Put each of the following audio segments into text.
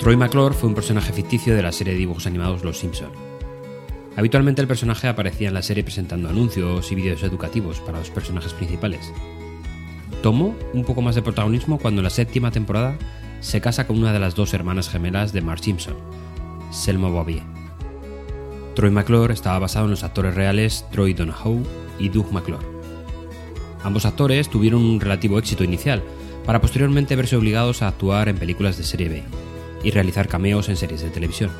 Troy McClure fue un personaje ficticio de la serie de dibujos animados Los Simpson. Habitualmente el personaje aparecía en la serie presentando anuncios y vídeos educativos para los personajes principales. Tomó un poco más de protagonismo cuando en la séptima temporada se casa con una de las dos hermanas gemelas de Mark Simpson, Selma Bobbier. Troy McClure estaba basado en los actores reales Troy Donahoe y Doug McClure. Ambos actores tuvieron un relativo éxito inicial, para posteriormente verse obligados a actuar en películas de serie B y realizar cameos en series de televisión.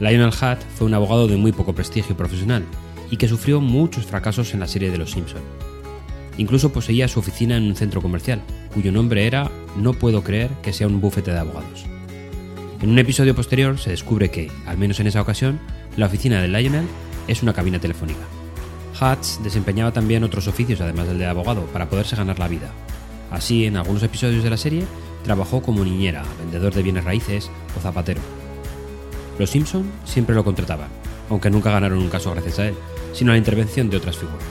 Lionel Hutt fue un abogado de muy poco prestigio profesional y que sufrió muchos fracasos en la serie de Los Simpson. Incluso poseía su oficina en un centro comercial, cuyo nombre era No puedo creer que sea un bufete de abogados. En un episodio posterior se descubre que, al menos en esa ocasión, la oficina de Lionel es una cabina telefónica. Hutz desempeñaba también otros oficios además del de abogado para poderse ganar la vida. Así, en algunos episodios de la serie, trabajó como niñera, vendedor de bienes raíces o zapatero. Los Simpson siempre lo contrataban, aunque nunca ganaron un caso gracias a él, sino a la intervención de otras figuras.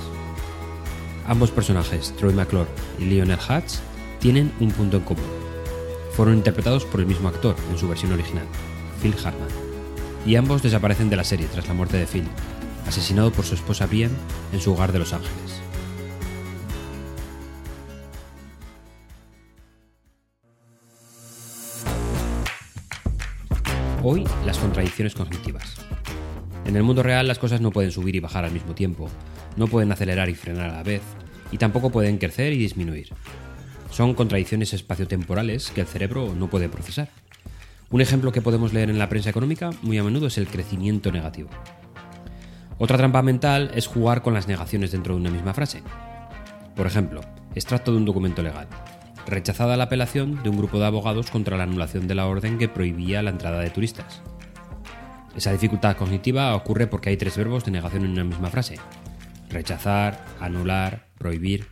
Ambos personajes, Troy McClure y Lionel Hutz, tienen un punto en común fueron interpretados por el mismo actor en su versión original, Phil Hartman, y ambos desaparecen de la serie tras la muerte de Phil, asesinado por su esposa Brian en su hogar de Los Ángeles. Hoy, las contradicciones cognitivas. En el mundo real las cosas no pueden subir y bajar al mismo tiempo, no pueden acelerar y frenar a la vez, y tampoco pueden crecer y disminuir. Son contradicciones espaciotemporales que el cerebro no puede procesar. Un ejemplo que podemos leer en la prensa económica muy a menudo es el crecimiento negativo. Otra trampa mental es jugar con las negaciones dentro de una misma frase. Por ejemplo, extracto de un documento legal. Rechazada la apelación de un grupo de abogados contra la anulación de la orden que prohibía la entrada de turistas. Esa dificultad cognitiva ocurre porque hay tres verbos de negación en una misma frase. Rechazar, anular, prohibir.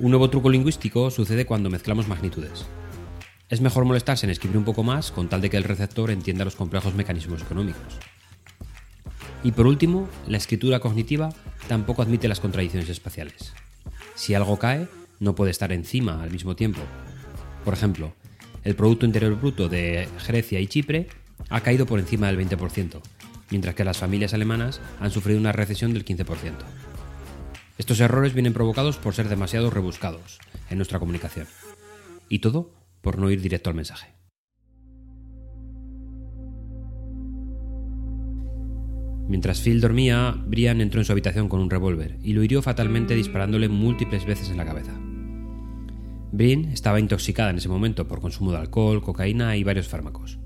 Un nuevo truco lingüístico sucede cuando mezclamos magnitudes. Es mejor molestarse en escribir un poco más con tal de que el receptor entienda los complejos mecanismos económicos. Y por último, la escritura cognitiva tampoco admite las contradicciones espaciales. Si algo cae, no puede estar encima al mismo tiempo. Por ejemplo, el Producto Interior Bruto de Grecia y Chipre ha caído por encima del 20%, mientras que las familias alemanas han sufrido una recesión del 15%. Estos errores vienen provocados por ser demasiado rebuscados en nuestra comunicación. Y todo por no ir directo al mensaje. Mientras Phil dormía, Brian entró en su habitación con un revólver y lo hirió fatalmente disparándole múltiples veces en la cabeza. Brian estaba intoxicada en ese momento por consumo de alcohol, cocaína y varios fármacos.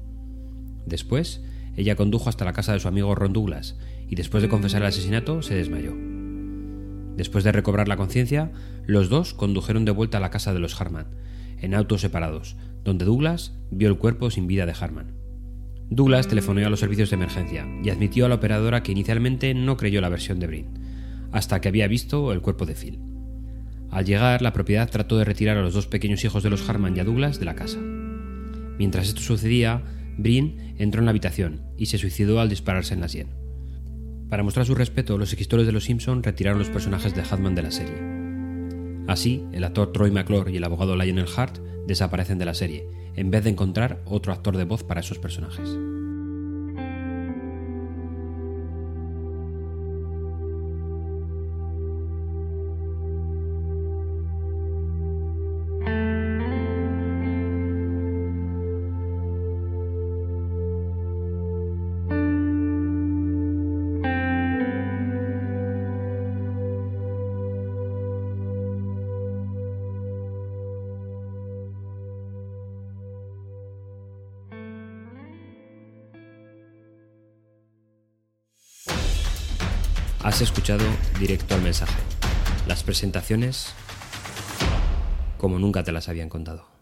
Después, ella condujo hasta la casa de su amigo Ron Douglas y después de confesar el asesinato se desmayó. Después de recobrar la conciencia, los dos condujeron de vuelta a la casa de los Harman, en autos separados, donde Douglas vio el cuerpo sin vida de Harman. Douglas telefonó a los servicios de emergencia y admitió a la operadora que inicialmente no creyó la versión de Brin, hasta que había visto el cuerpo de Phil. Al llegar, la propiedad trató de retirar a los dos pequeños hijos de los Harman y a Douglas de la casa. Mientras esto sucedía, Brin entró en la habitación y se suicidó al dispararse en la sien. Para mostrar su respeto, los escritores de Los Simpson retiraron los personajes de Hatman de la serie. Así, el actor Troy McClure y el abogado Lionel Hart desaparecen de la serie, en vez de encontrar otro actor de voz para esos personajes. Has escuchado directo al mensaje. Las presentaciones como nunca te las habían contado.